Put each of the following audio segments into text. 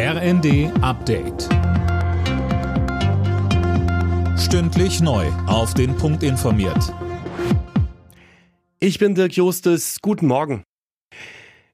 RND Update. Stündlich neu. Auf den Punkt informiert. Ich bin Dirk Jostes. Guten Morgen.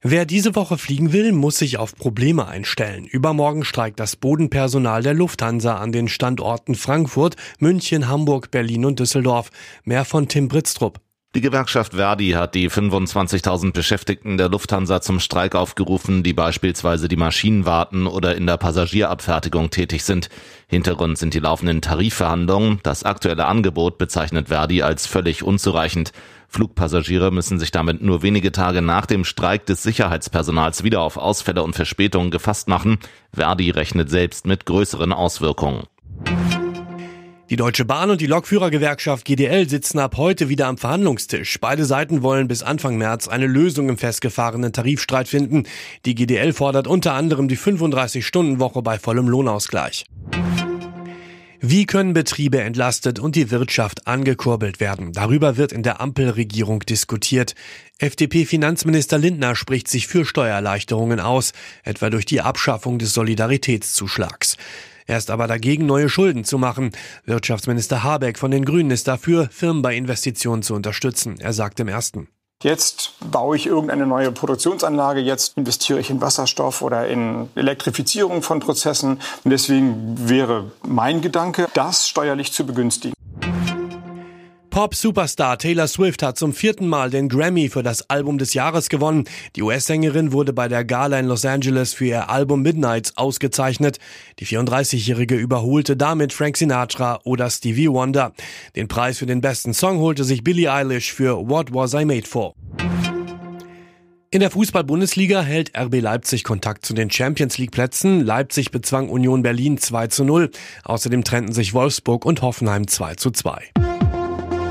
Wer diese Woche fliegen will, muss sich auf Probleme einstellen. Übermorgen streikt das Bodenpersonal der Lufthansa an den Standorten Frankfurt, München, Hamburg, Berlin und Düsseldorf. Mehr von Tim Britztrup. Die Gewerkschaft Verdi hat die 25.000 Beschäftigten der Lufthansa zum Streik aufgerufen, die beispielsweise die Maschinen warten oder in der Passagierabfertigung tätig sind. Hintergrund sind die laufenden Tarifverhandlungen. Das aktuelle Angebot bezeichnet Verdi als völlig unzureichend. Flugpassagiere müssen sich damit nur wenige Tage nach dem Streik des Sicherheitspersonals wieder auf Ausfälle und Verspätungen gefasst machen. Verdi rechnet selbst mit größeren Auswirkungen. Die Deutsche Bahn und die Lokführergewerkschaft GDL sitzen ab heute wieder am Verhandlungstisch. Beide Seiten wollen bis Anfang März eine Lösung im festgefahrenen Tarifstreit finden. Die GDL fordert unter anderem die 35-Stunden-Woche bei vollem Lohnausgleich. Wie können Betriebe entlastet und die Wirtschaft angekurbelt werden? Darüber wird in der Ampelregierung diskutiert. FDP-Finanzminister Lindner spricht sich für Steuererleichterungen aus, etwa durch die Abschaffung des Solidaritätszuschlags. Er ist aber dagegen, neue Schulden zu machen. Wirtschaftsminister Habeck von den Grünen ist dafür, Firmen bei Investitionen zu unterstützen. Er sagt im ersten. Jetzt baue ich irgendeine neue Produktionsanlage, jetzt investiere ich in Wasserstoff oder in Elektrifizierung von Prozessen. Und deswegen wäre mein Gedanke, das steuerlich zu begünstigen. Pop-Superstar Taylor Swift hat zum vierten Mal den Grammy für das Album des Jahres gewonnen. Die US-Sängerin wurde bei der Gala in Los Angeles für ihr Album Midnights ausgezeichnet. Die 34-Jährige überholte damit Frank Sinatra oder Stevie Wonder. Den Preis für den besten Song holte sich Billie Eilish für What Was I Made For. In der Fußball-Bundesliga hält RB Leipzig Kontakt zu den Champions League Plätzen. Leipzig bezwang Union Berlin 2 zu 0. Außerdem trennten sich Wolfsburg und Hoffenheim 2 zu 2.